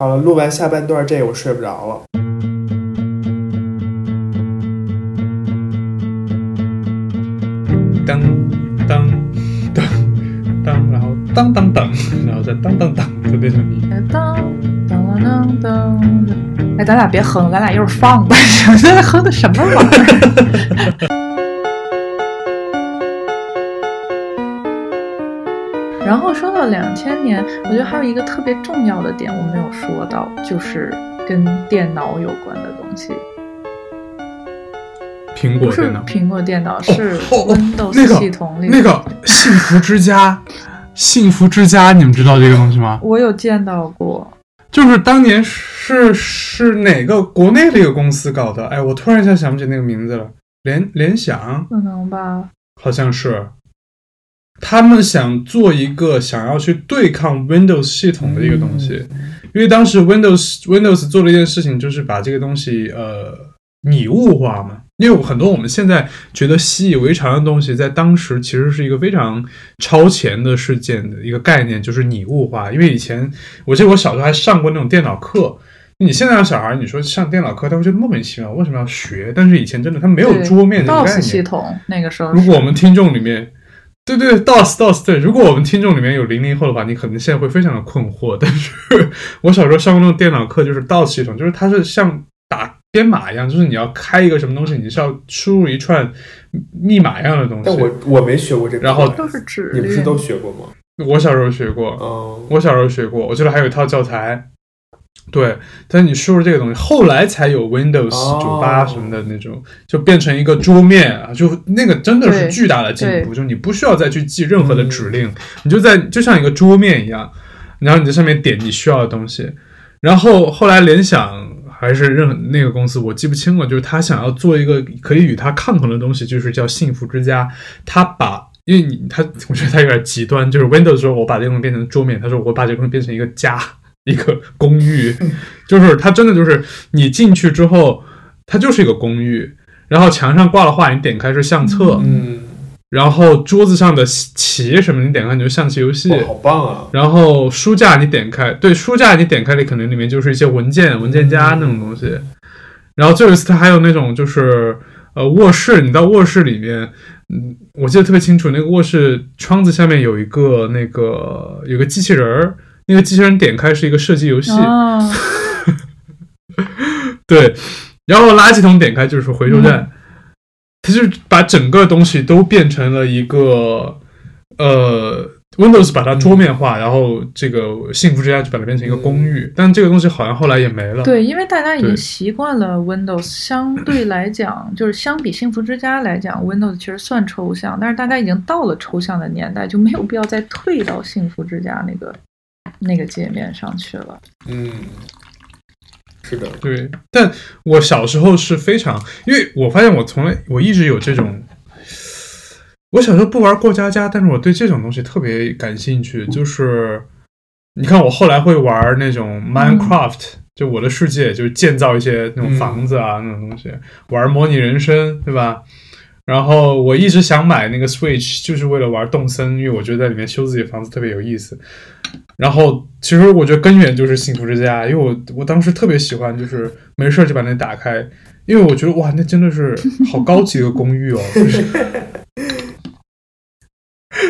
好了，录完下半段这个我睡不着了。当当当当，然后当当当，然后再当当当，就变成你。当当当当。哎，咱俩别哼，咱俩一会儿放吧。现在哼的什么玩意儿？然后说到两千年，我觉得还有一个特别重要的点我没有说到，就是跟电脑有关的东西。苹果电脑，苹果电脑，是 Windows 系统里那个幸福之家，幸福之家，你们知道这个东西吗？我有见到过。就是当年是是哪个国内的一个公司搞的？哎，我突然一下想不起那个名字了。联联想可能吧，好像是，他们想做一个想要去对抗 Windows 系统的一个东西，因为当时 Windows Windows 做了一件事情，就是把这个东西呃拟物化嘛。因为很多我们现在觉得习以为常的东西，在当时其实是一个非常超前的事件的一个概念，就是拟物化。因为以前我记得我小时候还上过那种电脑课，你现在的小孩你说上电脑课，他会觉得莫名其妙，为什么要学？但是以前真的他没有桌面这个概 DOS 系念。统那个时候，如果我们听众里面，对对，DOS DOS 对，如果我们听众里面有零零后的话，你可能现在会非常的困惑。但是我小时候上过那种电脑课，就是 DOS 系统，就是它是像打编码一样，就是你要开一个什么东西，你是要输入一串密码一样的东西但我。我没学过这个，然后都是指令，你不是都学过吗？我小时候学过，嗯，我小时候学过，我记得还有一套教材。对，但你输入这个东西，后来才有 Windows 哦九八什么的那种，就变成一个桌面啊，就那个真的是巨大的进步，就你不需要再去记任何的指令，你就在就像一个桌面一样，然后你在上面点你需要的东西。然后后来联想还是任那个公司，我记不清了，就是他想要做一个可以与它抗衡的东西，就是叫幸福之家。他把因为你他，我觉得他有点极端，就是 Windows 说我把这个东西变成桌面，他说我把这个东西变成一个家，一个公寓，就是它真的就是你进去之后，它就是一个公寓，然后墙上挂了画，你点开是相册，嗯，然后桌子上的棋什么你点开你就象棋游戏，好棒啊！然后书架你点开，对，书架你点开里可能里面就是一些文件、文件夹那种东西。然后最有一次它还有那种就是呃卧室，你到卧室里面，嗯，我记得特别清楚，那个卧室窗子下面有一个那个有个机器人儿，那个机器人点开是一个射击游戏，啊，对，然后垃圾桶点开就是回收站，它就是把整个东西都变成了一个呃，Windows 把它桌面化，然后这个幸福之家就把它变成一个公寓，但这个东西好像后来也没了。对，因为大家已经习惯了 Windows，相对来讲，就是相比幸福之家来讲，Windows 其实算抽象，但是大家已经到了抽象的年代，就没有必要再退到幸福之家那个那个界面上去了。嗯，是的，对，但我小时候是非常，因为我发现我从来我一直有这种，我小时候不玩过家家，但是我对这种东西特别感兴趣。就是你看，我后来会玩那种 Minecraft，、就我的世界，就是建造一些那种房子啊、那种东西，玩模拟人生，对吧？然后我一直想买那个 Switch，就是为了玩动森，因为我觉得在里面修自己房子特别有意思。然后其实我觉得根源就是幸福之家，因为我我当时特别喜欢，就是没事就把那打开，因为我觉得哇，那真的是好高级的公寓哦，就是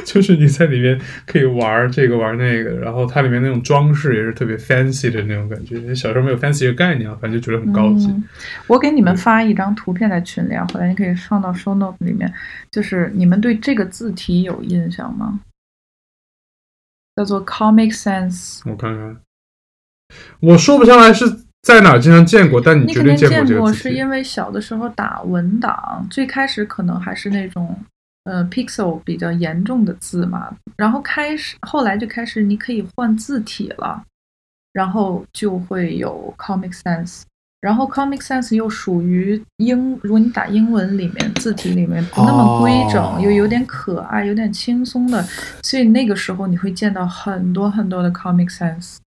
就是你在里面可以玩这个玩那个，然后它里面那种装饰也是特别 fancy 的那种感觉。小时候没有 fancy 的概念啊，反正就觉得很高级。嗯，我给你们发一张图片在群里啊，回来你可以放到 show note 里面。就是你们对这个字体有印象吗？叫做 Comic Sans。我看看，我说不上来是在哪儿经常见过，但你绝对过这见过，个字体。是因为小的时候打文档，最开始可能还是那种呃 pixel 比较严重的字嘛，然后开始后来就开始你可以换字体了，然后就会有 Comic Sans。然后 Comic Sans 又属于英，如果你打英文里面字体里面不那么规整，哦又有点可爱，有点轻松的，所以那个时候你会见到很多很多的 Comic Sans。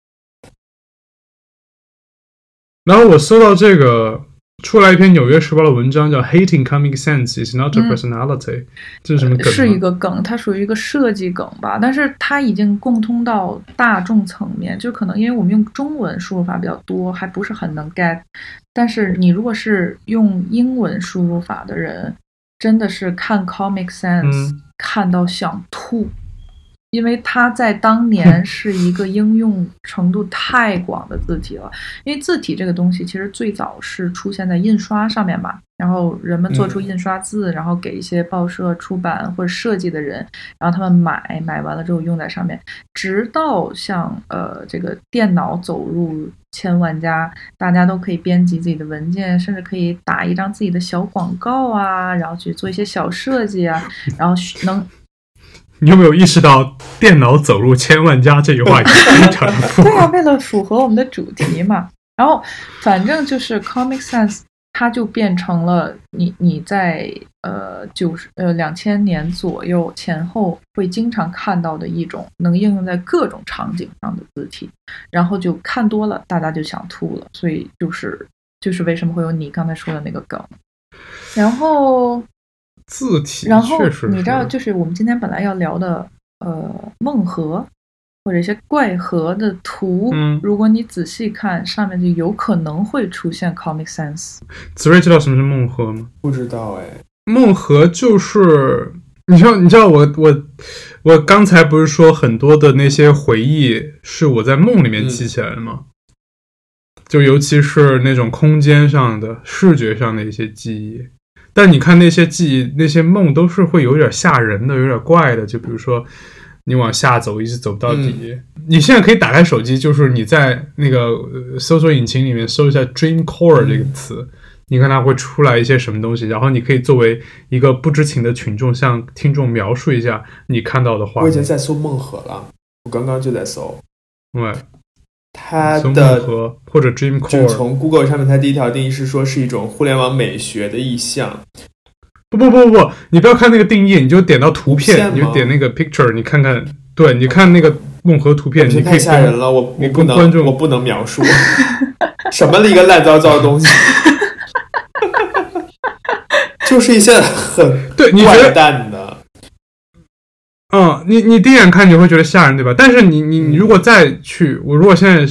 然后我搜到这个出来一篇《纽约时报》的文章，叫《Hating Comic Sense is not a personality》，这是什么梗？是一个梗，它属于一个设计梗吧，但是它已经共通到大众层面，就可能因为我们用中文输入法比较多，还不是很能 get。但是你如果是用英文输入法的人，真的是看 Comic Sense 看到想吐。因为它在当年 是一个应用程度太广的字体了。因为字体这个东西其实最早是出现在印刷上面嘛，然后人们做出印刷字，然后给一些报社出版或者设计的人，然后他们买买完了之后用在上面。直到像呃这个电脑走入千万家，大家都可以编辑自己的文件，甚至可以打一张自己的小广告啊，然后去做一些小设计啊，然后能。你有没有意识到“电脑走入千万家”这句话已经 非常的对啊，为了符合我们的主题嘛。然后，反正就是 Comic Sans，它就变成了你你在呃九十呃两千年左右前后会经常看到的一种能应用在各种场景上的字体。然后就看多了，大家就想吐了。所以就是就是为什么会有你刚才说的那个梗。然后。字体，然后你知道，就是我们今天本来要聊的，呃，梦河或者一些怪河的图，嗯，如果你仔细看，上面就有可能会出现 Comic Sans。子睿知道什么是梦河吗？不知道哎，梦河就是你知道，你知道我我我刚才不是说很多的那些回忆是我在梦里面记起来的吗？就尤其是那种空间上的、视觉上的一些记忆。但你看那些记忆、那些梦，都是会有点吓人的，有点怪的。就比如说，你往下走，一直走不到底。你现在可以打开手机，就是你在那个搜索引擎里面搜一下 “dream core” 这个词，你看它会出来一些什么东西。然后你可以作为一个不知情的群众，向听众描述一下你看到的画面。我已经在搜梦河了，我刚刚就在搜。对。它的或者 Dream Core，就从 Google 上面，它第一条定义是说是一种互联网美学的意象。不不不不不，你不要看那个定义，你就点到图片，你就点那个 Picture，你看看，对，你看那个梦河图片，你太吓人了，我我不能，我不能描述 什么的一个烂糟糟的东西，就是一些很对你觉得的。嗯，你你第一眼看你会觉得吓人，对吧？但是你你你如果再去，我如果现在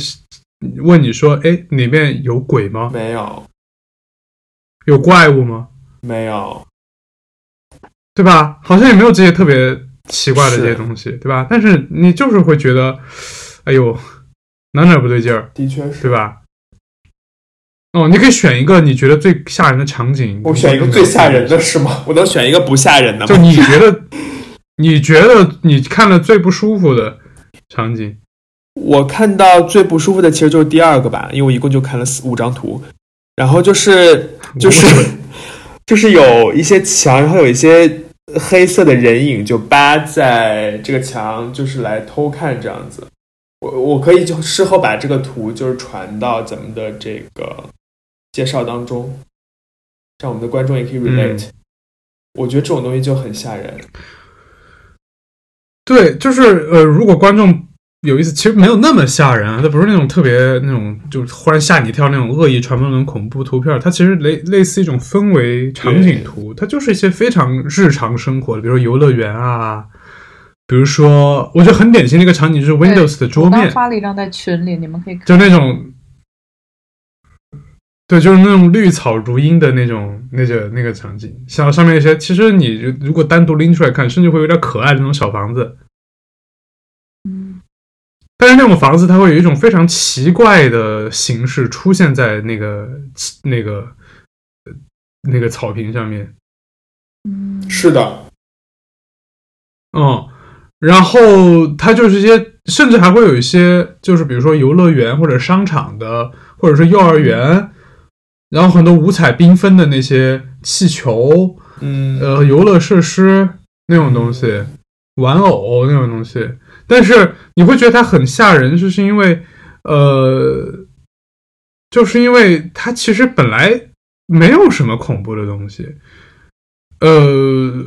问你说，哎，里面有鬼吗？没有。有怪物吗？没有。对吧？好像也没有这些特别奇怪的这些东西，对吧？但是你就是会觉得，哎呦，哪哪不对劲儿。的确是，对吧？哦，你可以选一个你觉得最吓人的场景。我选一个最吓人的是吗？我能选一个不吓人的吗？就你觉得。你觉得你看了最不舒服的场景？我看到最不舒服的其实就是第二个吧，因为我一共就看了四五张图，然后就是 就是 就是有一些墙，然后有一些黑色的人影就扒在这个墙，就是来偷看这样子。我我可以就事后把这个图就是传到咱们的这个介绍当中，让我们的观众也可以 relate。我觉得这种东西就很吓人。对，就是呃，如果观众有意思，其实没有那么吓人啊，它不是那种特别那种就忽然吓你一跳那种恶意传播那种恐怖图片，它其实类类似一种氛围场景图，它就是一些非常日常生活的，比如说游乐园啊，比如说我觉得很典型的一个场景就是 Windows 的桌面，发了一张在群里，你们可以就那种。对，就是那种绿草如茵的那种那个那个场景，像上面一些，其实你如果单独拎出来看，甚至会有点可爱的那种小房子。嗯，但是那种房子它会有一种非常奇怪的形式出现在那个那个那个草坪上面。嗯，是的。嗯，然后它就是一些，甚至还会有一些，就是比如说游乐园或者商场的，或者是幼儿园。然后很多五彩缤纷的那些气球，嗯，呃，游乐设施那种东西，玩偶那种东西，但是你会觉得它很吓人，就是因为，呃，就是因为它其实本来没有什么恐怖的东西。呃，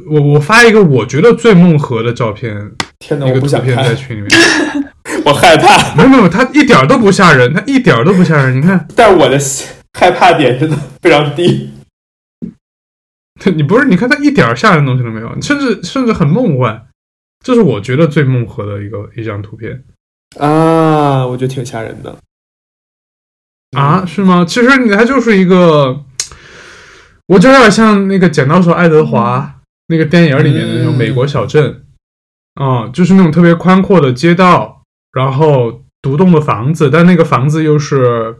我我发一个我觉得最梦核的照片，天哪，一个图片在群里面，我害怕。没有没有，它一点都不吓人，它一点都不吓人。你看，但我的。害怕点真的非常低。你不是？你看他一点吓人的东西都没有，甚至甚至很梦幻。这是我觉得最梦河的一个一张图片啊，我觉得挺吓人的啊，是吗？其实你它就是一个，我就有点像那个《剪刀手爱德华》那个电影里面的那种美国小镇啊，就是那种特别宽阔的街道，然后独栋的房子，但那个房子又是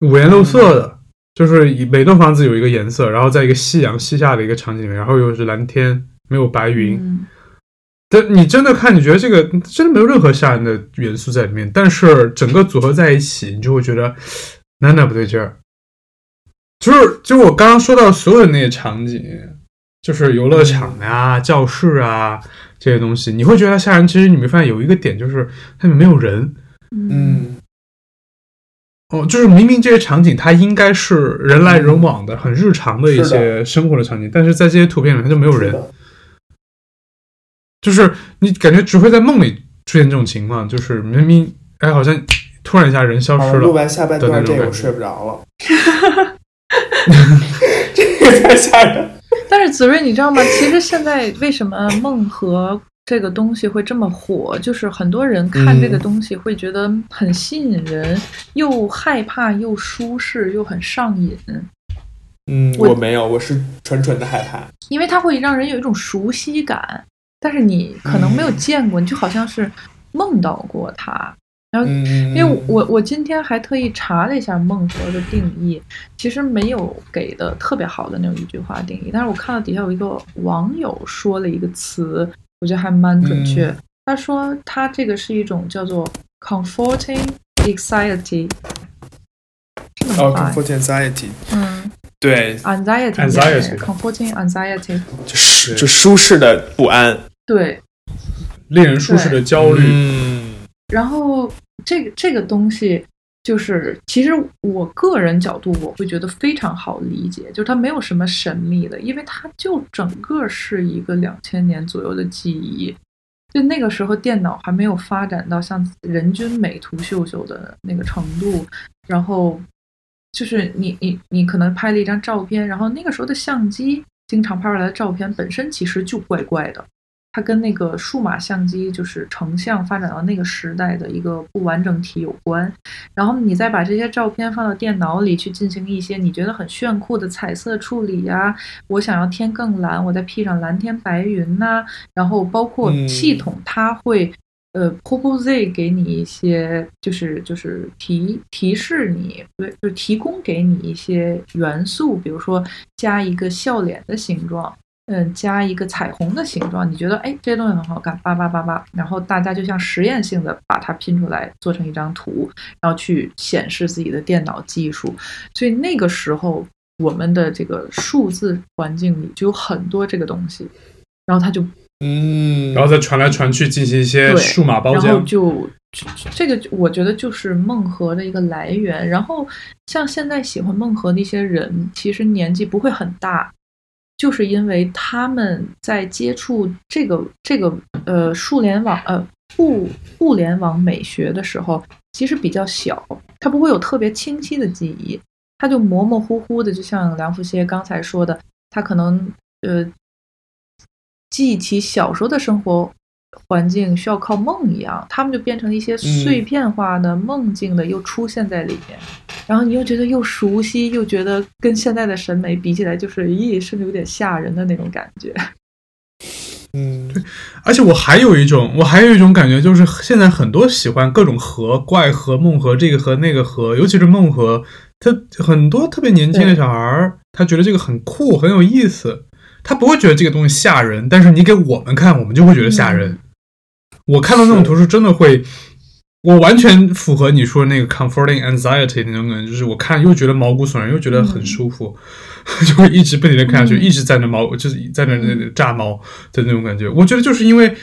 五颜六色的。就是每栋房子有一个颜色，然后在一个夕阳西下的一个场景里面，然后又是蓝天，没有白云。但你真的看，你觉得这个真的没有任何吓人的元素在里面，但是整个组合在一起，你就会觉得哪哪不对劲儿。就是，就我刚刚说到所有的那些场景，就是游乐场啊、教室啊这些东西，你会觉得它吓人。其实你没发现有一个点，就是它里面没有人。嗯。哦，就是明明这些场景它应该是人来人往的、很日常的一些生活的场景，但是在这些图片里它就没有人，就是你感觉只会在梦里出现这种情况，就是明明哎好像突然一下人消失了。录完下半段这个我睡不着了 这个太吓人。但是子睿，你知道吗？其实现在为什么梦和这个东西会这么火，就是很多人看这个东西会觉得很吸引人，又害怕又舒适又很上瘾。嗯，我没有，我是纯纯的害怕，因为它会让人有一种熟悉感，但是你可能没有见过，你就好像是梦到过它。然后，因为我我今天还特意查了一下梦河的定义，其实没有给的特别好的那种一句话定义，但是我看到底下有一个网友说了一个词。我觉得还蛮准确。他说他这个是一种叫做 comforting anxiety，哦，comforting anxiety，嗯，对，anxiety，comforting anxiety，就是就舒适的不安，对，令人舒适的焦虑。嗯，然后这个这个东西。就是，其实我个人角度，我会觉得非常好理解，就是它没有什么神秘的，因为它就整个是一个两千年左右的记忆，就那个时候电脑还没有发展到像人均美图秀秀的那个程度，然后就是你你你可能拍了一张照片，然后那个时候的相机经常拍出来的照片本身其实就怪怪的。它跟那个数码相机就是成像发展到那个时代的一个不完整体有关，然后你再把这些照片放到电脑里去进行一些你觉得很炫酷的彩色处理呀，我想要天更蓝，我再 P 上蓝天白云呐，然后包括系统它会呃 propose 给你一些就是就是提提示你，对，就是提供给你一些元素，比如说加一个笑脸的形状。嗯，加一个彩虹的形状，你觉得哎，这些东西很好看，叭叭叭叭，然后大家就像实验性的把它拼出来，做成一张图，然后去显示自己的电脑技术。所以那个时候，我们的这个数字环境里就有很多这个东西，然后它就嗯，然后再传来传去进行一些数码包浆，然后就这个我觉得就是梦核的一个来源。然后像现在喜欢梦核的一些人，其实年纪不会很大。就是因为他们在接触这个这个呃数联网呃互互联网美学的时候，其实比较小，他不会有特别清晰的记忆，他就模模糊糊的，就像梁福歇刚才说的，他可能呃记起小时候的生活。环境需要靠梦一样，他们就变成一些碎片化的梦境的，又出现在里面，然后你又觉得又熟悉，又觉得跟现在的审美比起来，就是咦，甚至有点吓人的那种感觉。嗯，对，而且我还有一种，我还有一种感觉，就是现在很多喜欢各种河、怪河、梦河，这个和那个河，尤其是梦河，他很多特别年轻的小孩儿，他觉得这个很酷，很有意思。他不会觉得这个东西吓人，但是你给我们看，我们就会觉得吓人。我看到那种图是真的会，我完全符合你说那个 comforting anxiety 那种感觉，就是我看又觉得毛骨悚然，又觉得很舒服，就会一直不停的看下去，一直在那毛，就是在那那炸毛的那种感觉。我觉得就是因为，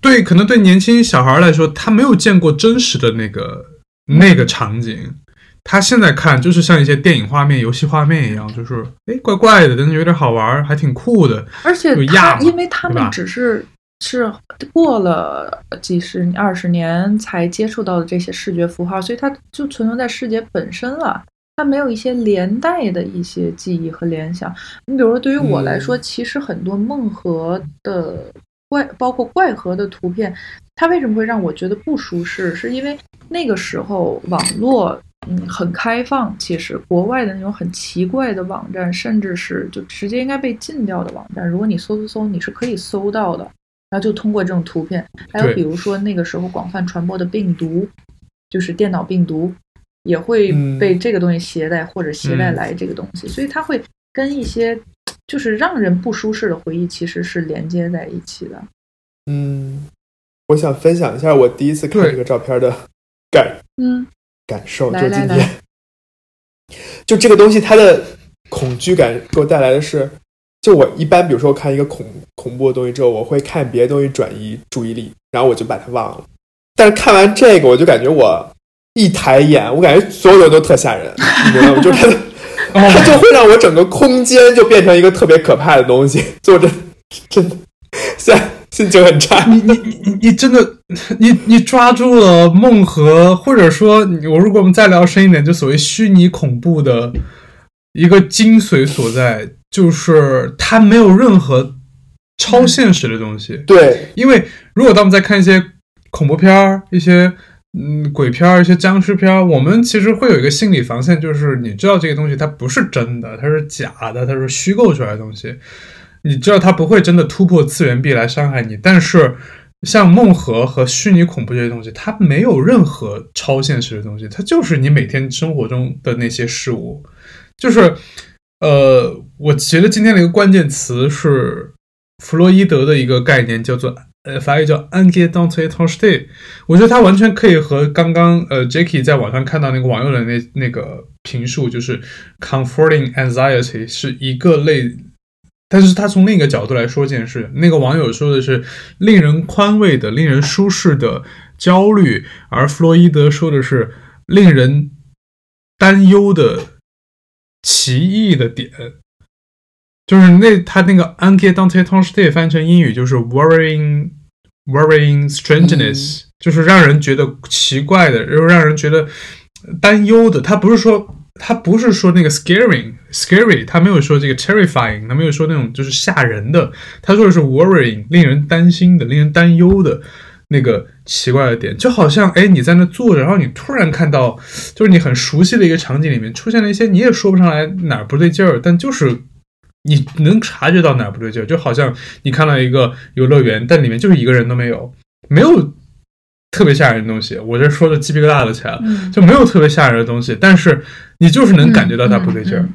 对，可能对年轻小孩来说，他没有见过真实的那个那个场景。他现在看就是像一些电影画面、游戏画面一样，就是哎怪怪的，但是有点好玩，还挺酷的。而且他因为他们只是是过了几十二十年才接触到的这些视觉符号，所以它就存留在视觉本身了。它没有一些连带的一些记忆和联想。你比如说，对于我来说，其实很多梦核的怪，包括怪核的图片，它为什么会让我觉得不舒适？是因为那个时候网络嗯很开放，其实国外的那种很奇怪的网站，甚至是就直接应该被禁掉的网站，如果你搜搜搜，你是可以搜到的。然后就通过这种图片，还有比如说那个时候广泛传播的病毒，就是电脑病毒。也会被这个东西携带或者携带来这个东西，所以它会跟一些就是让人不舒适的回忆其实是连接在一起的。嗯，我想分享一下我第一次看这个照片的感嗯感受，就今天，就这个东西它的恐惧感给我带来的是，就我一般比如说看一个恐恐怖的东西之后，我会看别的东西转移注意力，然后我就把它忘了。但是看完这个，我就感觉我。一抬眼，我感觉所有人都特吓人，你知道吗？就是它，它就会让我整个空间就变成一个特别可怕的东西。坐着，真的，现在心情很差。你你你你真的，你你抓住了梦和，或者说，我如果我们再聊深一点，就所谓虚拟恐怖的一个精髓所在，就是它没有任何超现实的东西。对，因为如果当我们在看一些恐怖片儿，一些。嗯，鬼片儿、一些僵尸片儿，我们其实会有一个心理防线，就是你知道这个东西它不是真的，它是假的，它是虚构出来的东西。你知道它不会真的突破次元壁来伤害你。但是像梦核和虚拟恐怖这些东西，它没有任何超现实的东西，它就是你每天生活中的那些事物。就是，呃，我觉得今天的一个关键词是弗洛伊德的一个概念，叫做。呃，法语叫 “ange d o n t e t o n s t e 我觉得它完全可以和刚刚呃 Jacky 在网上看到那个网友的那那个评述，就是 “comforting anxiety” 是一个类，但是他从另一个角度来说这件事。那个网友说的是令人宽慰的、令人舒适的焦虑，而弗洛伊德说的是令人担忧的奇异的点。就是那他那个 “ange d o n t e t o n s t e 翻译成英语就是 “worrying”。Worrying strangeness，就是让人觉得奇怪的，又让人觉得担忧的。他不是说，他不是说那个 scaring，scary，他没有说这个 terrifying，他没有说那种就是吓人的。他说的是 worrying，令人担心的，令人担忧的那个奇怪的点。就好像，哎，你在那坐着，然后你突然看到，就是你很熟悉的一个场景里面出现了一些你也说不上来哪儿不对劲儿，但就是。你能察觉到哪儿不对劲，就好像你看到一个游乐园，但里面就是一个人都没有，没有特别吓人的东西。我这说的鸡皮疙瘩都起来了，就没有特别吓人的东西，但是你就是能感觉到它不对劲儿。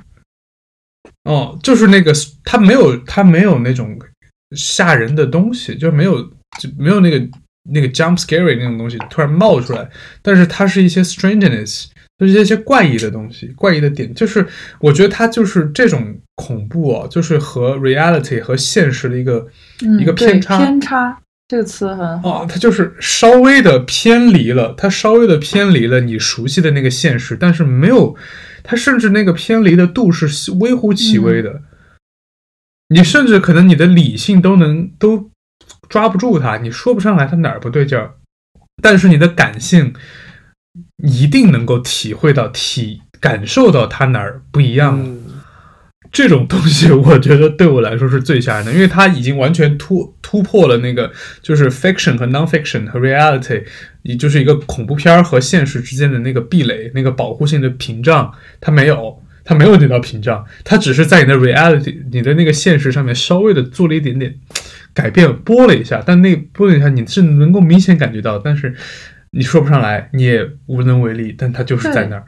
哦，就是那个它没有，它没有那种吓人的东西，就没有，就没有那个那个 jump scary 那种东西突然冒出来，但是它是一些 strangeness。就是一些怪异的东西，怪异的点，就是我觉得它就是这种恐怖哦，就是和 reality 和现实的一个一个偏差。偏差这个词很好，它就是稍微的偏离了，它稍微的偏离了你熟悉的那个现实，但是没有，它甚至那个偏离的度是微乎其微的，你甚至可能你的理性都能都抓不住它，你说不上来它哪儿不对劲儿，但是你的感性。一定能够体会到、体感受到它哪儿不一样。这种东西，我觉得对我来说是最吓人的，因为它已经完全突突破了那个就是 fiction 和 non-fiction 和 reality，也就是一个恐怖片和现实之间的那个壁垒、那个保护性的屏障。它没有，它没有那道屏障，它只是在你的 reality、你的那个现实上面稍微的做了一点点改变，拨了一下。但那拨了一下，你是能够明显感觉到，但是。你说不上来，你也无能为力，但它就是在那儿。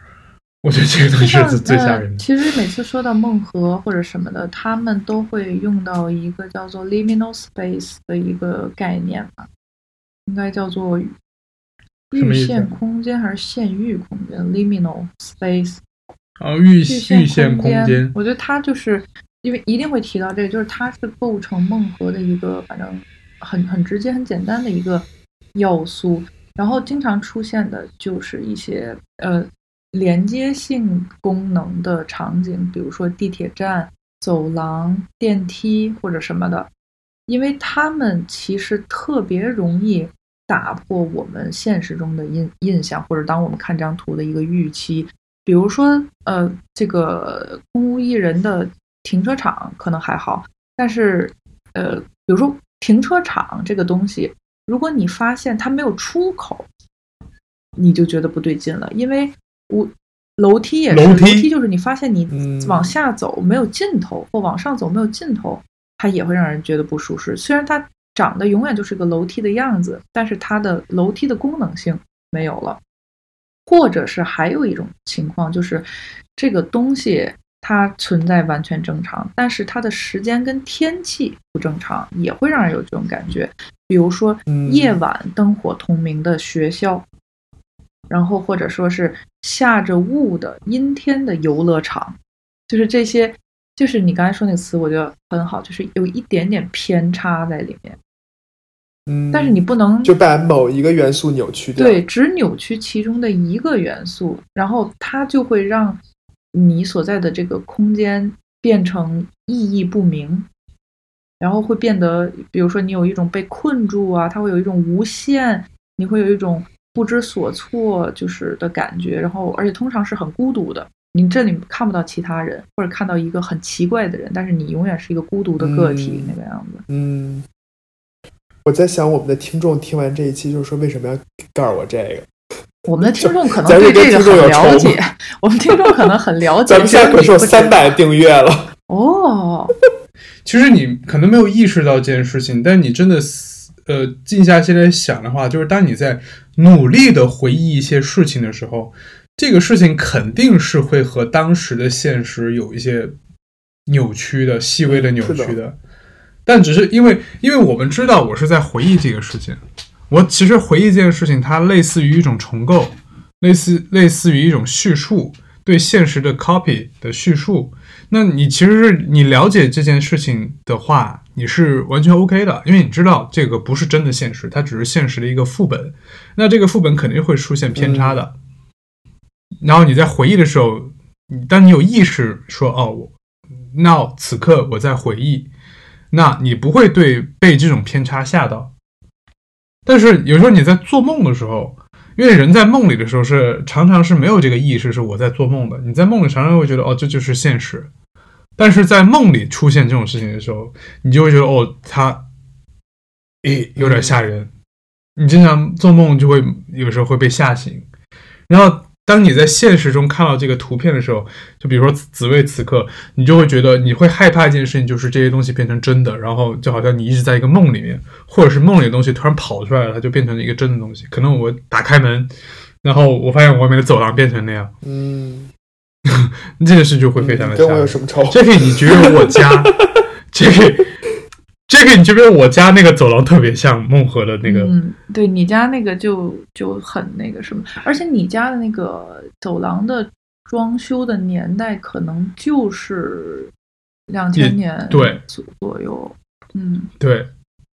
我觉得这个东西是最吓人的。其实每次说到梦核或者什么的，他们都会用到一个叫做 liminal space 的一个概念吧，应该叫做域线空间还是线域空间？liminal space。啊，域域线空间。我觉得它就是因为一定会提到这个，就是它是构成梦核的一个，反正很很直接、很简单的一个要素。然后经常出现的就是一些呃连接性功能的场景，比如说地铁站、走廊、电梯或者什么的。因为他们其实特别容易打破我们现实中的印印象，或者当我们看这张图的一个预期。比如说，呃，这个空无一人的停车场可能还好，但是，呃，比如说停车场这个东西，如果你发现它没有出口，你就觉得不对劲了，因为我楼梯也是楼梯就是你发现你嗯往下走没有尽头，或往上走没有尽头，它也会让人觉得不舒适。虽然它长得永远就是个楼梯的样子，但是它的楼梯的功能性没有了。或者是还有一种情况，就是这个东西它存在完全正常，但是它的时间跟天气不正常，也会让人有这种感觉。比如说嗯夜晚灯火通明的学校，然后或者说是下着雾的阴天的游乐场，就是这些，就是你刚才说那个词，我觉得很好，就是有一点点偏差在里面，嗯，但是你不能就把某一个元素扭曲掉。对，只扭曲其中的一个元素，然后它就会让你所在的这个空间变成意义不明，然后会变得，比如说你有一种被困住啊，它会有一种无限，你会有一种不知所措就是的感觉，然后而且通常是很孤独的。你这里看不到其他人，或者看到一个很奇怪的人，但是你永远是一个孤独的个体、嗯那个样子。嗯，我在想，我们的听众听完这一期，就是说为什么要告诉我这个？我们的听众可 能对这个很了解，我们听众可能很了解。咱们现在可是有三百订阅了。哦，其实你可能没有意识到这件事情，但你真的呃静下心来想的话，就是当你在努力的回忆一些事情的时候，这个事情肯定是会和当时的现实有一些扭曲的、细微的扭曲的。但只是因为，因为我们知道我是在回忆这个事情，我其实回忆这件事情，它类似于一种重构，类似类似于一种叙述，对现实的 copy 的叙述。那你其实是你了解这件事情的话，你是完全 OK 的，因为你知道这个不是真的现实，它只是现实的一个副本。那这个副本肯定会出现偏差的。然后你在回忆的时候，当你有意识说哦，我那此刻我在回忆，那你不会对被这种偏差吓到。但是有时候你在做梦的时候，因为人在梦里的时候是常常是没有这个意识，是我在做梦的。你在梦里常常会觉得哦，这就是现实。但是在梦里出现这种事情的时候，你就会觉得哦，它，诶，有点吓人。你经常做梦就会有时候会被吓醒，然后当你在现实中看到这个图片的时候，就比如说紫薇此刻，你就会觉得你会害怕一件事情，就是这些东西变成真的，然后就好像你一直在一个梦里面，或者是梦里的东西突然跑出来了，它就变成了一个真的东西。可能我打开门，然后我发现外面的走廊变成那样，嗯，这件事就会非常的吓跟我有。什么仇？这个你觉得我家，这个这个你觉得我家那个走廊特别像孟河的那个，嗯，对你家那个就就很那个什么，而且你家的那个走廊的装修的年代可能就是两也千年对左左右，嗯。对，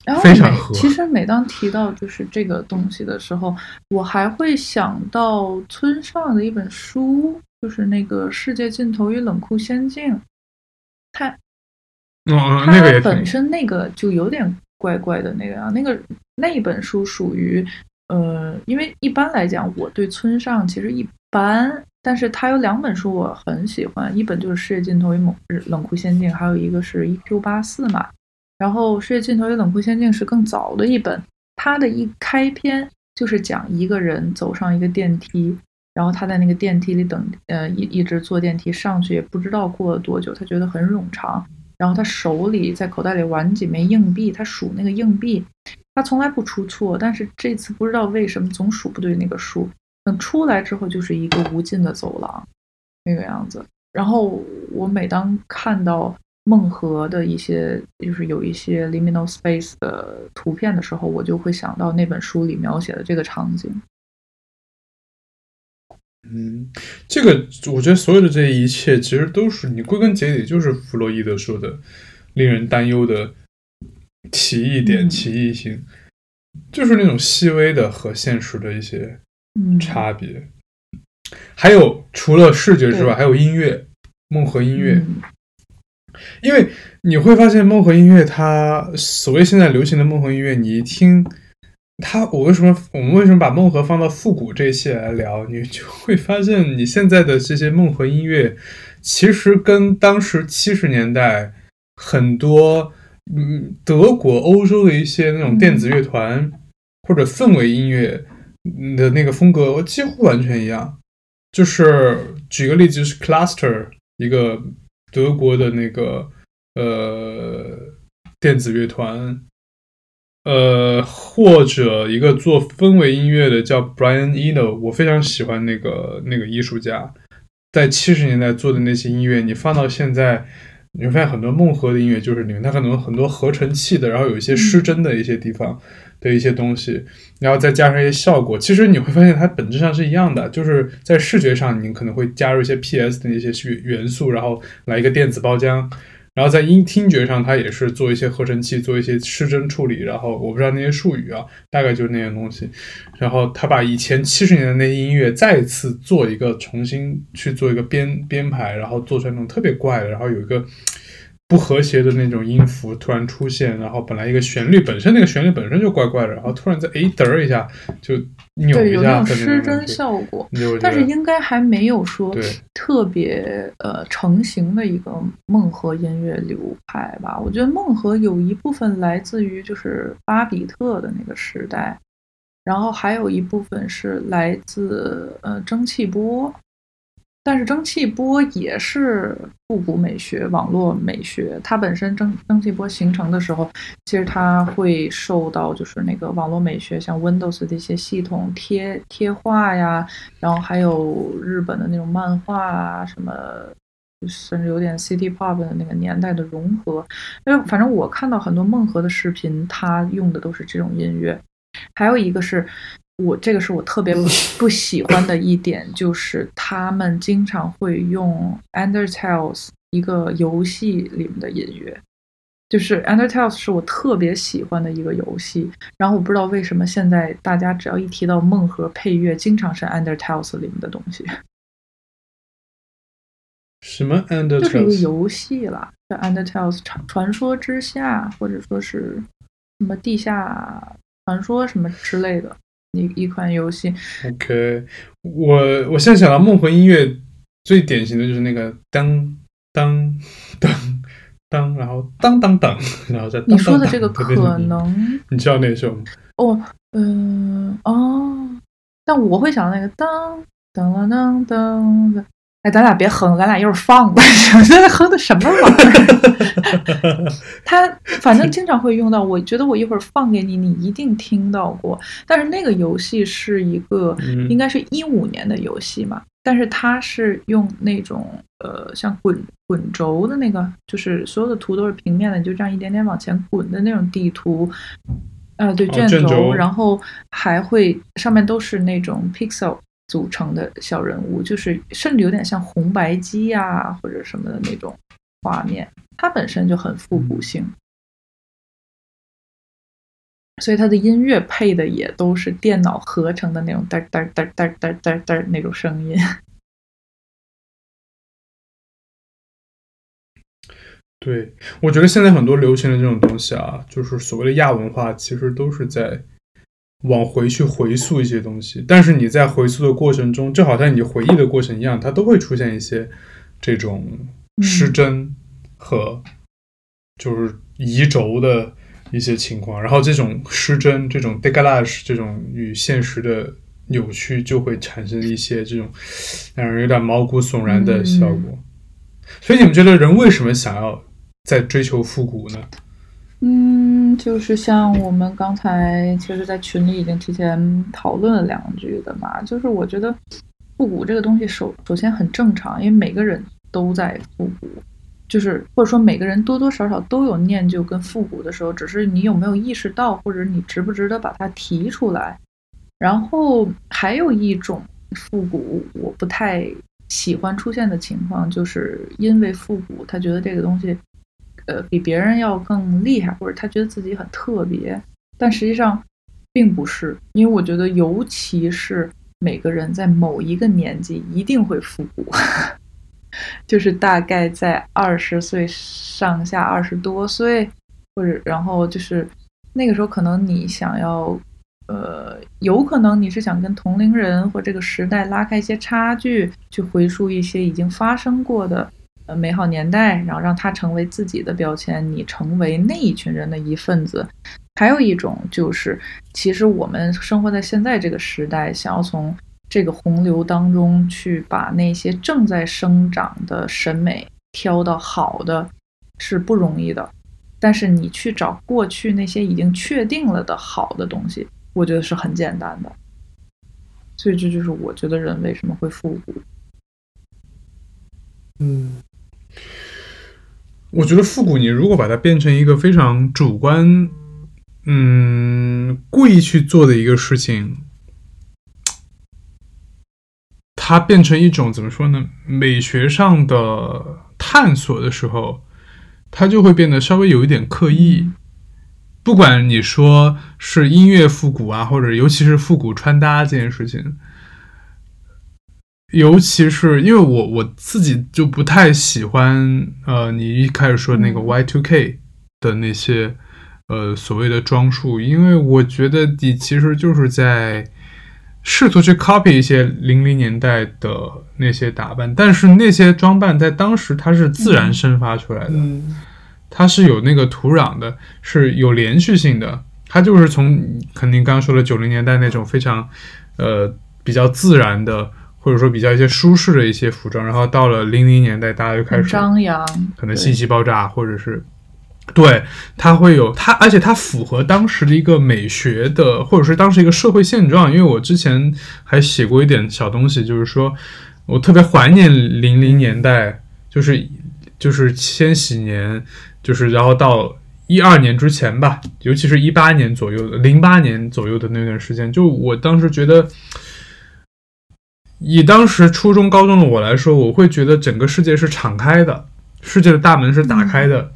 然后每非常合其实每当提到就是这个东西的时候，我还会想到村上的一本书，就是那个《世界尽头与冷酷仙境》。它它那个，本身那个就有点怪怪的那个样，那个那一本书属于呃，因为一般来讲我对村上其实一般，但是他有两本书我很喜欢，一本就是《世界尽头与冷冷酷仙境》，还有一个是 EQ 八四嘛。然后《世界尽头与冷酷仙境》是更早的一本，它的一开篇就是讲一个人走上一个电梯，然后他在那个电梯里等，呃，一一直坐电梯上去，也不知道过了多久，他觉得很冗长。然后他手里在口袋里玩几枚硬币，他数那个硬币，他从来不出错，但是这次不知道为什么总数不对那个数。等出来之后，就是一个无尽的走廊，那个样子。然后我每当看到梦河的一些，就是有一些 liminal space 的图片的时候，我就会想到那本书里描写的这个场景。嗯，这个我觉得所有的这一切其实都是你归根结底就是弗洛伊德说的令人担忧的奇异点、嗯奇异性，就是那种细微的和现实的一些嗯，差别。还有除了视觉之外，还有音乐，梦和音乐。嗯因为你会发现梦和音乐，它所谓现在流行的梦和音乐，你一听它，我为什么我们为什么把梦和放到复古这一期来聊，你就会发现你现在的这些梦和音乐，其实跟当时七十年代很多嗯德国、欧洲的一些那种电子乐团或者氛围音乐的那个风格几乎完全一样。就是举个例子，就是 Cluster 一个。德国的那个呃电子乐团，呃或者一个做氛围音乐的叫 Brian Eno，我非常喜欢那个那个艺术家，在七十年代做的那些音乐，你放到现在，你会发现很多梦河的音乐就是里面，它可能很多合成器的，然后有一些失真的一些地方。的一些东西，然后再加上一些效果，其实你会发现它本质上是一样的，就是在视觉上你可能会加入一些 PS 的那些元素，然后来一个电子包浆，然后在音听觉上它也是做一些合成器，做一些失真处理，然后我不知道那些术语啊，大概就是那些东西，然后他把以前七十年的那音乐再次做一个重新去做一个编编排，然后做出来那种特别怪的，然后有一个。不和谐的那种音符突然出现，然后本来一个旋律本身那个旋律本身就怪怪的，然后突然在哎嘚儿一下就扭一下，有失真效果。但是应该还没有说特别呃成型的一个梦和音乐流派吧？我觉得梦和有一部分来自于就是巴比特的那个时代，然后还有一部分是来自呃蒸汽波。但是蒸汽波也是复古美学、网络美学。它本身蒸蒸汽波形成的时候，其实它会受到就是那个网络美学，像 Windows 的一些系统贴贴画呀，然后还有日本的那种漫画啊，什么甚至有点 City Pop 的那个年代的融合。因为反正我看到很多梦河的视频，它用的都是这种音乐。还有一个是。我这个是我特别 不喜欢的一点，就是他们经常会用《Undertales》一个游戏里面的音乐，就是《Undertales》是我特别喜欢的一个游戏。然后我不知道为什么现在大家只要一提到梦和配乐，经常是《Undertales》里面的东西。什么《Undertales》？就是一个游戏了，叫《Undertales》传传说之下，或者说是什么地下传说什么之类的。一一款游戏，OK，我我现在想到梦魂音乐最典型的就是那个当当当当，然后当当当，然后再你说的这个可能你知道那首吗？哦，嗯，哦，但我会想到那个当当当当当。哎，咱俩别哼，咱俩一会儿放吧。现在哼的什么玩意儿？他反正经常会用到，我觉得我一会儿放给你，你一定听到过。但是那个游戏是一个，应该是一五年的游戏嘛。但是它是用那种呃，像滚滚轴的那个，就是所有的图都是平面的，你就这样一点点往前滚的那种地图。呃，对，卷轴，然后还会上面都是那种 pixel。组成的小人物，就是甚至有点像红白机呀或者什么的那种画面，它本身就很复古性，所以它的音乐配的也都是电脑合成的那种嘚嘚嘚嘚嘚嘚嘚那种声音。对，我觉得现在很多流行的这种东西啊，就是所谓的亚文化，其实都是在。往回去回溯一些东西，但是你在回溯的过程中，就好像你回忆的过程一样，它都会出现一些这种失真和就是移轴的一些情况。然后这种失真、这种 decalage、这种与现实的扭曲，就会产生一些这种让人有点毛骨悚然的效果。所以你们觉得人为什么想要在追求复古呢？嗯，就是像我们刚才其实，在群里已经提前讨论了两句的嘛。就是我觉得复古这个东西，首首先很正常，因为每个人都在复古，就是或者说每个人多多少少都有念旧跟复古的时候，只是你有没有意识到，或者你值不值得把它提出来。然后还有一种复古，我不太喜欢出现的情况，就是因为复古，他觉得这个东西。呃，比别人要更厉害，或者他觉得自己很特别，但实际上并不是。因为我觉得，尤其是每个人在某一个年纪一定会复古，就是大概在二十岁上下，二十多岁，或者然后就是那个时候，可能你想要，呃，有可能你是想跟同龄人或这个时代拉开一些差距，去回溯一些已经发生过的呃美好年代，然后让它成为自己的标签，你成为那一群人的一份子。还有一种就是，其实我们生活在现在这个时代，想要从这个洪流当中去把那些正在生长的审美挑到好的，是不容易的。但是你去找过去那些已经确定了的好的东西，我觉得是很简单的。所以这就是我觉得人为什么会复古。嗯，我觉得复古，你如果把它变成一个非常主观。嗯，故意去做的一个事情，它变成一种怎么说呢？美学上的探索的时候，它就会变得稍微有一点刻意。不管你说是音乐复古啊，或者尤其是复古穿搭这件事情，尤其是因为我我自己就不太喜欢，呃，你一开始说那个 Y two K 的那些。呃，所谓的装束，因为我觉得你其实就是在试图去 copy 一些零零年代的那些打扮，但是那些装扮在当时它是自然生发出来的，它是有那个土壤的，是有连续性的，它就是从肯定刚刚说的九零年代那种非常呃比较自然的，或者说比较一些舒适的一些服装，然后到了零零年代，大家就开始张扬，可能信息爆炸，或者是。对，它会有它，而且它符合当时的一个美学的，或者是当时一个社会现状。因为我之前还写过一点小东西，就是说我特别怀念零零年代，就是就是千禧年，就是然后到一二年之前吧，尤其是一八年左右的，零八年左右的那段时间，就我当时觉得，以当时初中高中的我来说，我会觉得整个世界是敞开的，世界的大门是打开的。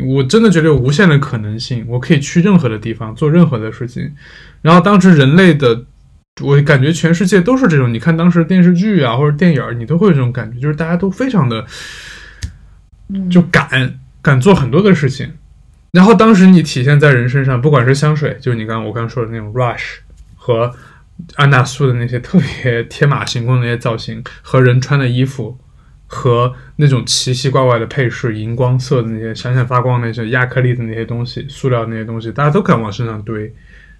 我真的觉得有无限的可能性，我可以去任何的地方做任何的事情。然后当时人类的，我感觉全世界都是这种。你看当时电视剧啊或者电影，你都会有这种感觉，就是大家都非常的，就敢敢做很多的事情。然后当时你体现在人身上，不管是香水，就是你刚刚我刚说的那种 Rush 和安娜苏的那些特别 天马行空的那些造型，和人穿的衣服。和那种奇奇怪怪的配饰、荧光色的那些闪闪发光那些亚克力的那些东西、塑料那些东西，大家都敢往身上堆，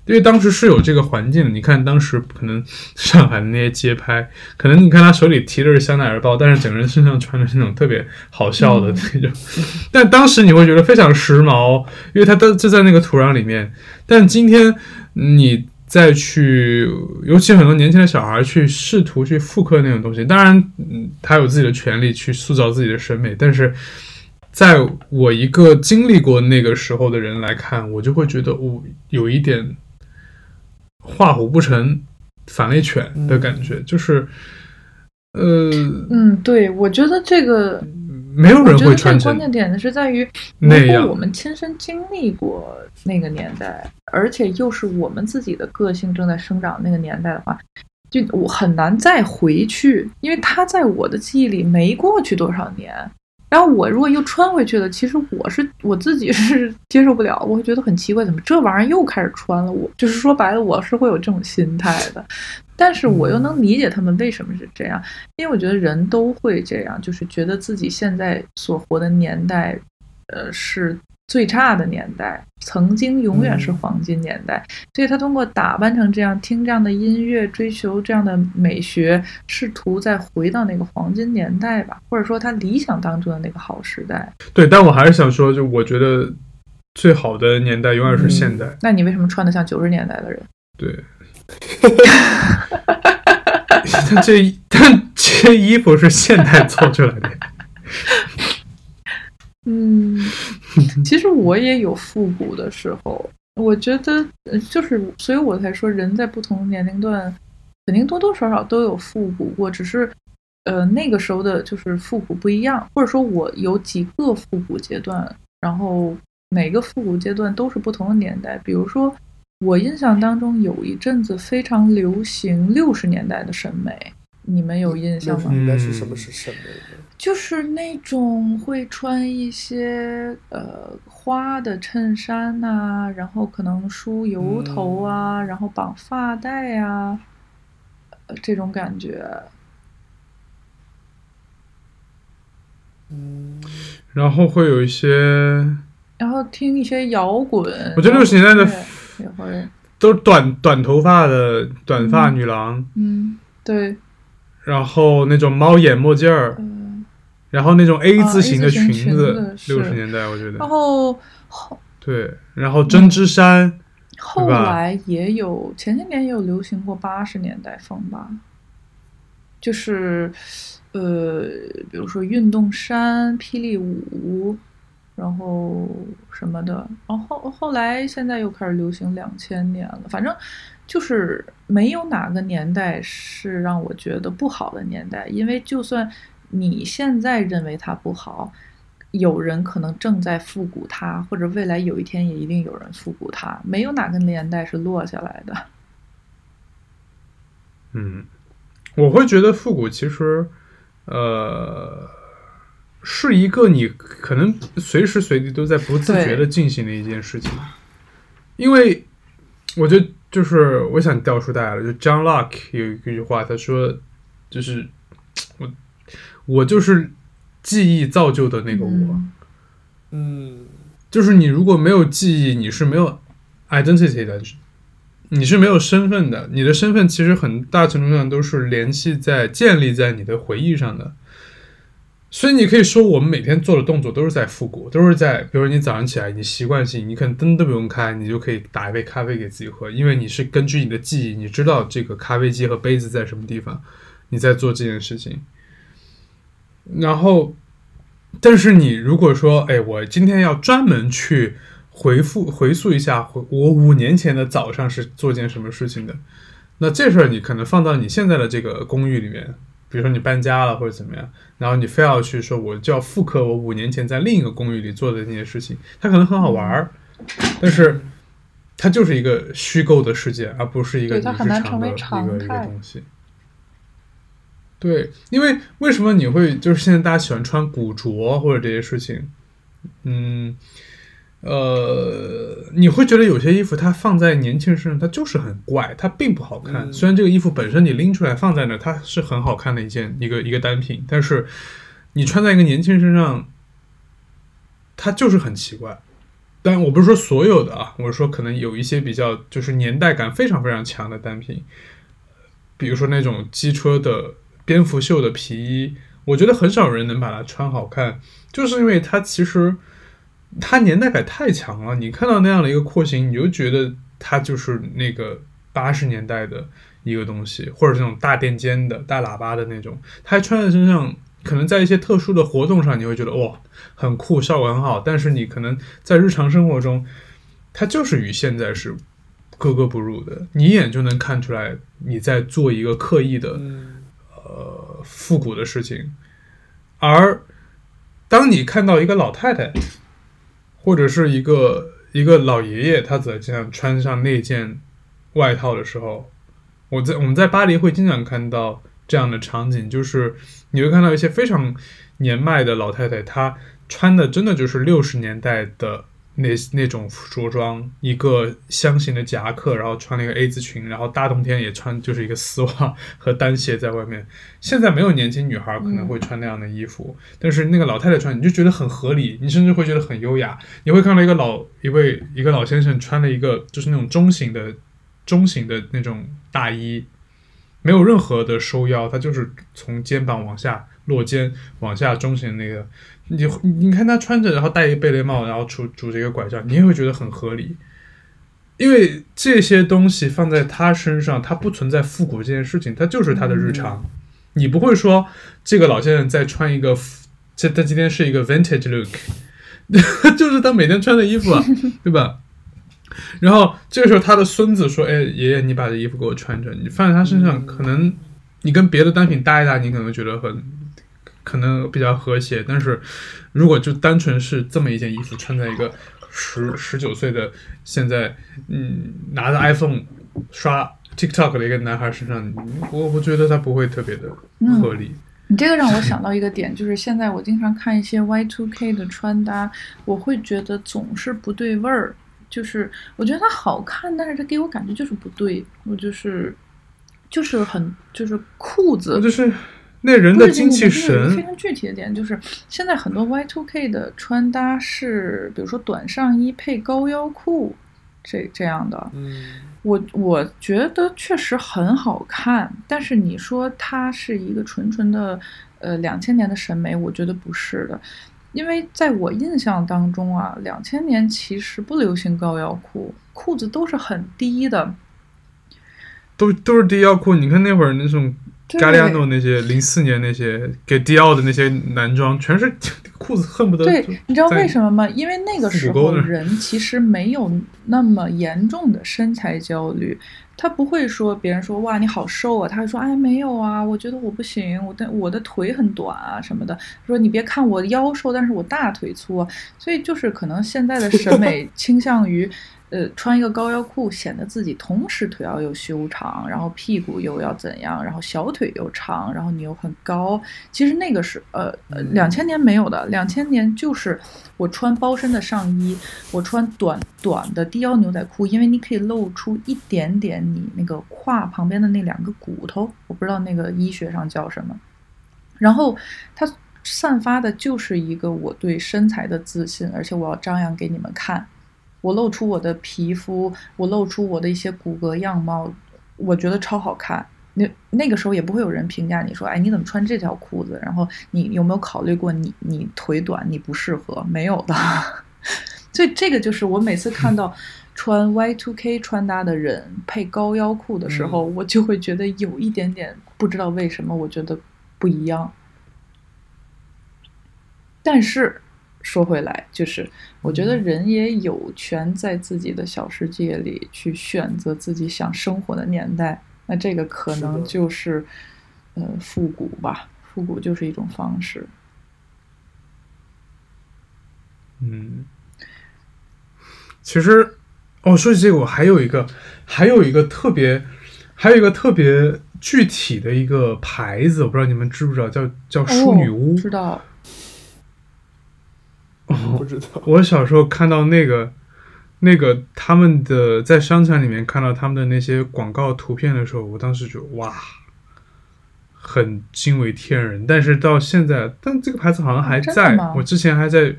因为当时是有这个环境的。你看当时可能 上海的那些街拍，可能你看他手里提的是香奈儿包，但是整个人身上穿的是那种特别好笑的那种，但当时你会觉得非常时髦，因为他都就在那个土壤里面。但今天你。再去，尤其很多年轻的小孩去试图去复刻那种东西，当然，嗯，他有自己的权利去塑造自己的审美。但是，在我一个经历过那个时候的人来看，我就会觉得我有一点画虎不成反类犬的感觉，就是，呃，嗯，对，我觉得这个。没有人会穿。关键点的是在于，如果我们亲身经历过那个年代，而且又是我们自己的个性正在生长那个年代的话，就我很难再回去，因为它在我的记忆里没过去多少年。然后我如果又穿回去了，其实我是我自己是 接受不了，我会觉得很奇怪，怎么这玩意儿又开始穿了？我就是说白了，我是会有这种心态的。但是我又能理解他们为什么是这样，因为我觉得人都会这样，就是觉得自己现在所活的年代，呃，是最差的年代，曾经永远是黄金年代，所以他通过打扮成这样，听这样的音乐，追求这样的美学，试图再回到那个黄金年代吧，或者说他理想当中的那个好时代。对，但我还是想说，就我觉得最好的年代永远是现代。那你为什么穿的像九十年代的人？对。这但这衣服是现代做出来的。嗯，其实我也有复古的时候。我觉得，就是，所以我才说，人在不同年龄段，肯定多多少少都有复古过，只是，呃，那个时候的就是复古不一样，或者说，我有几个复古阶段，然后每个复古阶段都是不同的年代，比如说。我印象当中有一阵子非常流行六十年代的审美，你们有印象吗？应该是什么是审美的？就是那种会穿一些呃花的衬衫呐、然后可能梳油头啊，然后绑发带呀、呃，这种感觉。嗯，然后会有一些然后听一些摇滚，我觉得六十年代的都是短短头发的短发女郎，嗯，对，然后那种猫眼墨镜儿，嗯，然后那种 A 字形的裙裙子是六十年代我觉得。然后后对，然后针织衫，后吧？来也有前些年也有流行过八十年代风吧，就是呃，比如说运动衫、霹雳舞，然后什么的，然后后后来现在又开始流行两千年了，反正就是没有哪个年代是让我觉得不好的年代，因为就算你现在认为它不好。有人可能正在复古它，或者未来有一天也一定有人复古它，没有哪个年代是落下来的。嗯，我会觉得复古其实，呃，是一个你可能随时随地都在不自觉的进行的一件事情，因为我觉得就是我想调出大家了，就 John Locke 有一句话，他说就是我就是记忆造就的那个我，嗯嗯，就是你如果没有记忆，你是没有 identity 的，你是没有身份的。你的身份其实很大程度上都是联系在、建立在你的回忆上的。所以你可以说，我们每天做的动作都是在复古，都是在，比如说你早上起来，你习惯性，你可能灯都不用开，你就可以打一杯咖啡给自己喝，因为你是根据你的记忆，你知道这个咖啡机和杯子在什么地方，你在做这件事情。然后，但是你如果说，哎，我今天要专门去回复回溯一下，回我五年前的早上是做件什么事情的，那这事儿你可能放到你现在的这个公寓里面，比如说你搬家了或者怎么样，然后你非要去说我就要复刻我五年前在另一个公寓里做的那些事情，它可能很好玩儿，但是它就是一个虚构的世界，而不是一个它你日很难成为常的一个一个东西。对，因为为什么你会就是现在大家喜欢穿古着或者这些事情，嗯，呃，你会觉得有些衣服它放在年轻人身上，它就是很怪，它并不好看。嗯虽然这个衣服本身你拎出来放在那儿，它是很好看的一件一个一个单品，但是你穿在一个年轻人身上，它就是很奇怪。但我不是说所有的啊，我是说可能有一些比较就是年代感非常非常强的单品，比如说那种机车的蝙蝠袖的皮衣，我觉得很少人能把它穿好看，就是因为它其实它年代感太强了。你看到那样的一个廓形，你就觉得它就是那个八十年代的一个东西，或者这种大垫肩的大喇叭的那种，它穿在身上。可能在一些特殊的活动上，你会觉得哇很酷，效果很好。但是你可能在日常生活中，它就是与现在是格格不入的。你一眼就能看出来你在做一个刻意的呃复古的事情，而当你看到一个老太太，或者是一个一个老爷爷，他在这样穿上那件外套的时候，我在我们在巴黎会经常看到这样的场景，就是你会看到一些非常年迈的老太太，她穿的真的就是六十年代的那那种着装，一个箱型的夹克，然后穿了一个 A 字裙，然后大冬天也穿就是一个丝袜和单鞋在外面。现在没有年轻女孩可能会穿那样的衣服，但是那个老太太穿，你就觉得很合理，你甚至会觉得很优雅。你会看到一个老一位一个老先生穿了一个就是那种中型的中型的那种大衣，没有任何的收腰，他就是从肩膀往下落肩往下中型那个。你你看他穿着，然后戴一贝雷帽，然后拄拄着一个拐杖，你也会觉得很合理。因为这些东西放在他身上，他不存在复古这件事情，他就是他的日常。你不会说这个老先生在穿一个，这他今天是一个 vintage look，就是他每天穿的衣服啊，对吧？然后这个时候他的孙子说：“哎，爷爷，你把这衣服给我穿着，你放在他身上，可能你跟别的单品搭一搭，你可能觉得很可能比较和谐。但是如果就单纯是这么一件衣服穿在一个十十九岁的现在，嗯，拿着 iPhone 刷 TikTok 的一个男孩身上，我我觉得他不会特别的合理。你这个让我想到一个点，就是现在我经常看一些 Y2K 的穿搭，我会觉得总是不对味儿。就是我觉得它好看，但是它给我感觉就是不对。我就是就是很就是裤子，就是那人的精气神。非常具体的点就是，现在很多 Y two K 的穿搭是，比如说短上衣配高腰裤这这样的。嗯。我我觉得确实很好看，但是你说它是一个纯纯的，呃，两千年的审美，我觉得不是的，因为在我印象当中啊，两千年其实不流行高腰裤，裤子都是很低的，都都是低腰裤。你看那会儿那种。加利亚诺那些零四年那些给迪奥的那些男装，全是 裤子恨不得。对，你知道为什么吗？因为那个时候人其实没有那么严重的身材焦虑，他不会说别人说哇你好瘦啊，他会说哎没有啊，我觉得我不行，我的我的腿很短啊什么的。说你别看我腰瘦，但是我大腿粗，所以就是可能现在的审美倾向于。呃，穿一个高腰裤显得自己同时腿要又修长，然后屁股又要怎样，然后小腿又长，然后你又很高。其实那个是呃呃两千年没有的，两千年就是我穿包身的上衣，我穿短短的低腰牛仔裤，因为你可以露出一点点你那个胯旁边的那两个骨头，我不知道那个医学上叫什么。然后它散发的就是一个我对身材的自信，而且我要张扬给你们看。我露出我的皮肤，我露出我的一些骨骼样貌，我觉得超好看。那那个时候也不会有人评价你说，哎，你怎么穿这条裤子？然后你有没有考虑过你你腿短你不适合？没有的。所以这个就是我每次看到穿 Y2K 穿搭的人配高腰裤的时候，我就会觉得有一点点不知道为什么，我觉得不一样。但是。说回来，就是我觉得人也有权在自己的小世界里去选择自己想生活的年代。那这个可能就是，呃，复古吧。复古就是一种方式。嗯，其实，哦，说起这个，我还有一个，还有一个特别，还有一个特别具体的一个牌子，我不知道你们知不知道，叫叫淑女屋。知道。不知道。我小时候看到那个，那个他们的在商场里面看到他们的那些广告图片的时候，我当时就哇，很惊为天人。但是到现在，但这个牌子好像还在。我之前还在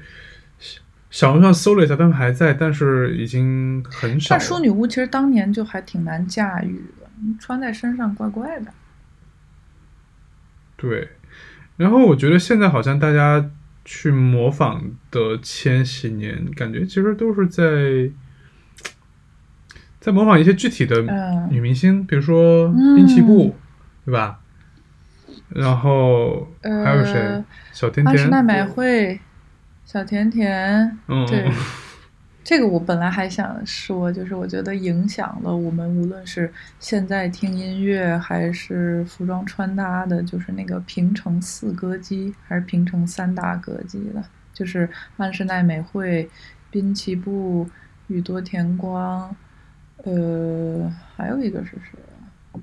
小红书上搜了一下，他们还在，但是已经很少。但淑女屋其实当年就还挺难驾驭的，穿在身上怪怪的。对，然后我觉得现在好像大家。去模仿的千禧年，感觉其实都是在在模仿一些具体的女明星，比如说滨崎步，对吧？然后还有谁？小甜甜、奈美惠、小甜甜，对。这个我本来还想说，就是我觉得影响了我们，无论是现在听音乐还是服装穿搭的，就是那个平成四歌姬还是平成三大歌姬的，就是安室奈美惠、滨崎步、宇多田光，呃，还有一个是谁？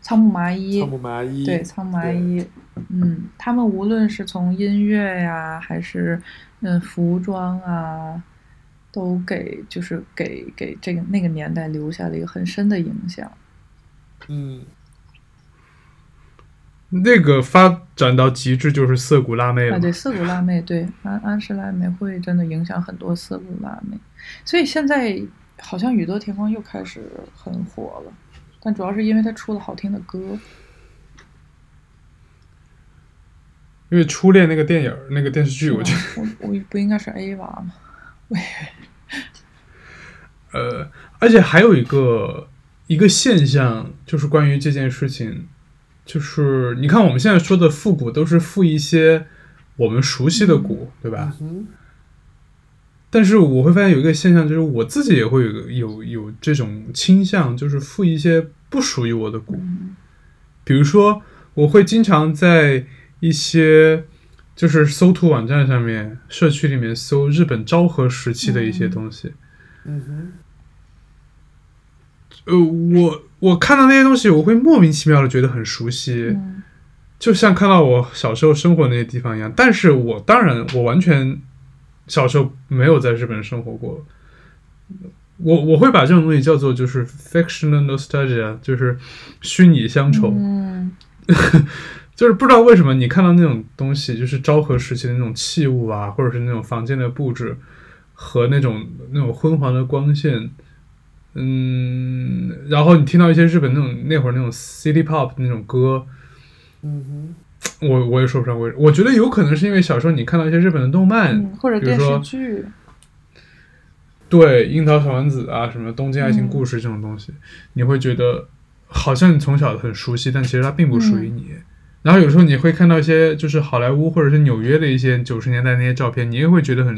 仓木麻衣。仓木麻衣。对，仓木麻衣。嗯，他们无论是从音乐呀，还是嗯服装啊。都给就是给给这个那个年代留下了一个很深的影响。嗯，那个发展到极致就是涩谷辣妹了。啊，对，涩谷辣妹，对安安室奈美惠真的影响很多涩谷辣妹。所以现在好像宇多田光又开始很火了，但主要是因为他出了好听的歌。因为初恋那个电影那个电视剧，我觉得我我不应该是 A 娃吗？喂，呃，而且还有一个一个现象，就是关于这件事情，就是你看我们现在说的复古，都是复一些我们熟悉的古，对吧？但是我会发现有一个现象，就是我自己也会有有有这种倾向，就是复一些不属于我的古，比如说我会经常在一些。就是搜图网站上面，社区里面搜日本昭和时期的一些东西。嗯哼。呃，我我看到那些东西，我会莫名其妙的觉得很熟悉，嗯就像看到我小时候生活那些地方一样。但是我当然，我完全小时候没有在日本生活过。我我会把这种东西叫做就是 fictional nostalgia，就是虚拟乡愁。嗯 就是不知道为什么你看到那种东西，就是昭和时期的那种器物啊，或者是那种房间的布置和那种那种昏黄的光线，嗯，然后你听到一些日本那种那会儿那种 city pop 那种歌，嗯我我也说不上为，我觉得有可能是因为小时候你看到一些日本的动漫，嗯，或者电视剧，对樱桃小丸子啊，什么东京爱情故事这种东西，你会觉得好像你从小很熟悉，但其实它并不属于你。然后有时候你会看到一些就是好莱坞或者是纽约的一些九十年代那些照片，你也会觉得很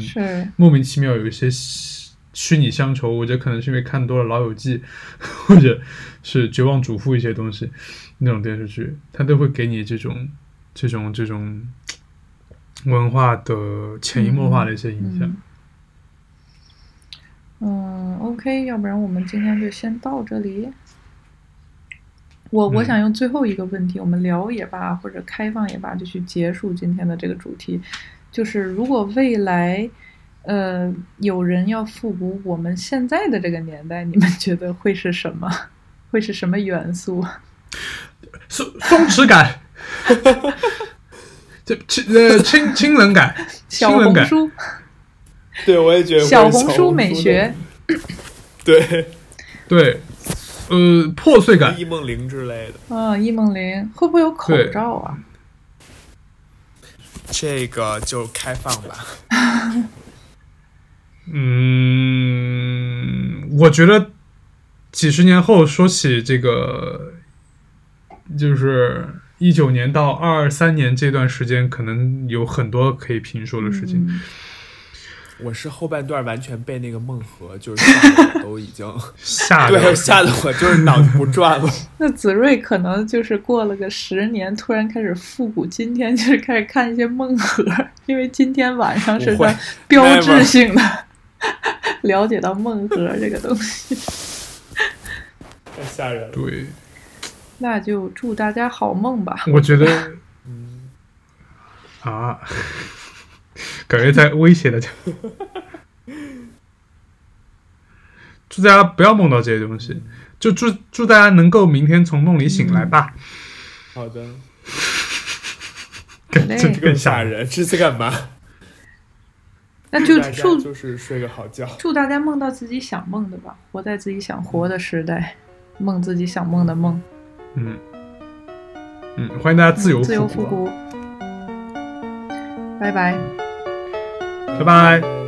莫名其妙，有一些虚虚拟乡愁。我觉得可能是因为看多了《老友记》，或者是《绝望主妇》一些东西那种电视剧，它都会给你这种这种这种文化的潜移默化的一些影响。嗯，OK，要不然我们今天就先到这里。我我嗯想用最后一个问题，我们聊也罢，或者开放也罢，就去结束今天的这个主题。就是如果未来，呃，有人要复古我们现在的这个年代，你们觉得会是什么？会是什么元素？松松弛感，这清呃清清冷感，清小冷感，红书，对，我也觉得小红红书美学，，对，对，呃破碎感，易梦玲之类的。啊，易梦玲会不会有口罩啊？这个就开放吧。嗯，我觉得几十年后说起这个，就是一九年到二三年这段时间，可能有很多可以评说的事情。嗯我是后半段完全被那个梦河就是吓得我都已经吓得对吓得我就是脑子不转了。那子睿可能就是过了个十年，突然开始复古，今天就是开始看一些梦核，因为今天晚上是不会他标志性的 了解到梦核这个东西。太吓人了。对，那就祝大家好梦吧。我觉得 嗯，啊，感觉在威胁大家。祝大家不要梦到这些东西，就祝祝大家能够明天从梦里醒来吧。好的，更更更吓人。这是干嘛？那就祝就是睡个好觉。祝大家梦到自己想梦的吧，活在自己想活的时代，梦自己想梦的梦。嗯嗯，欢迎大家自由自由复古，复古。拜拜。拜拜。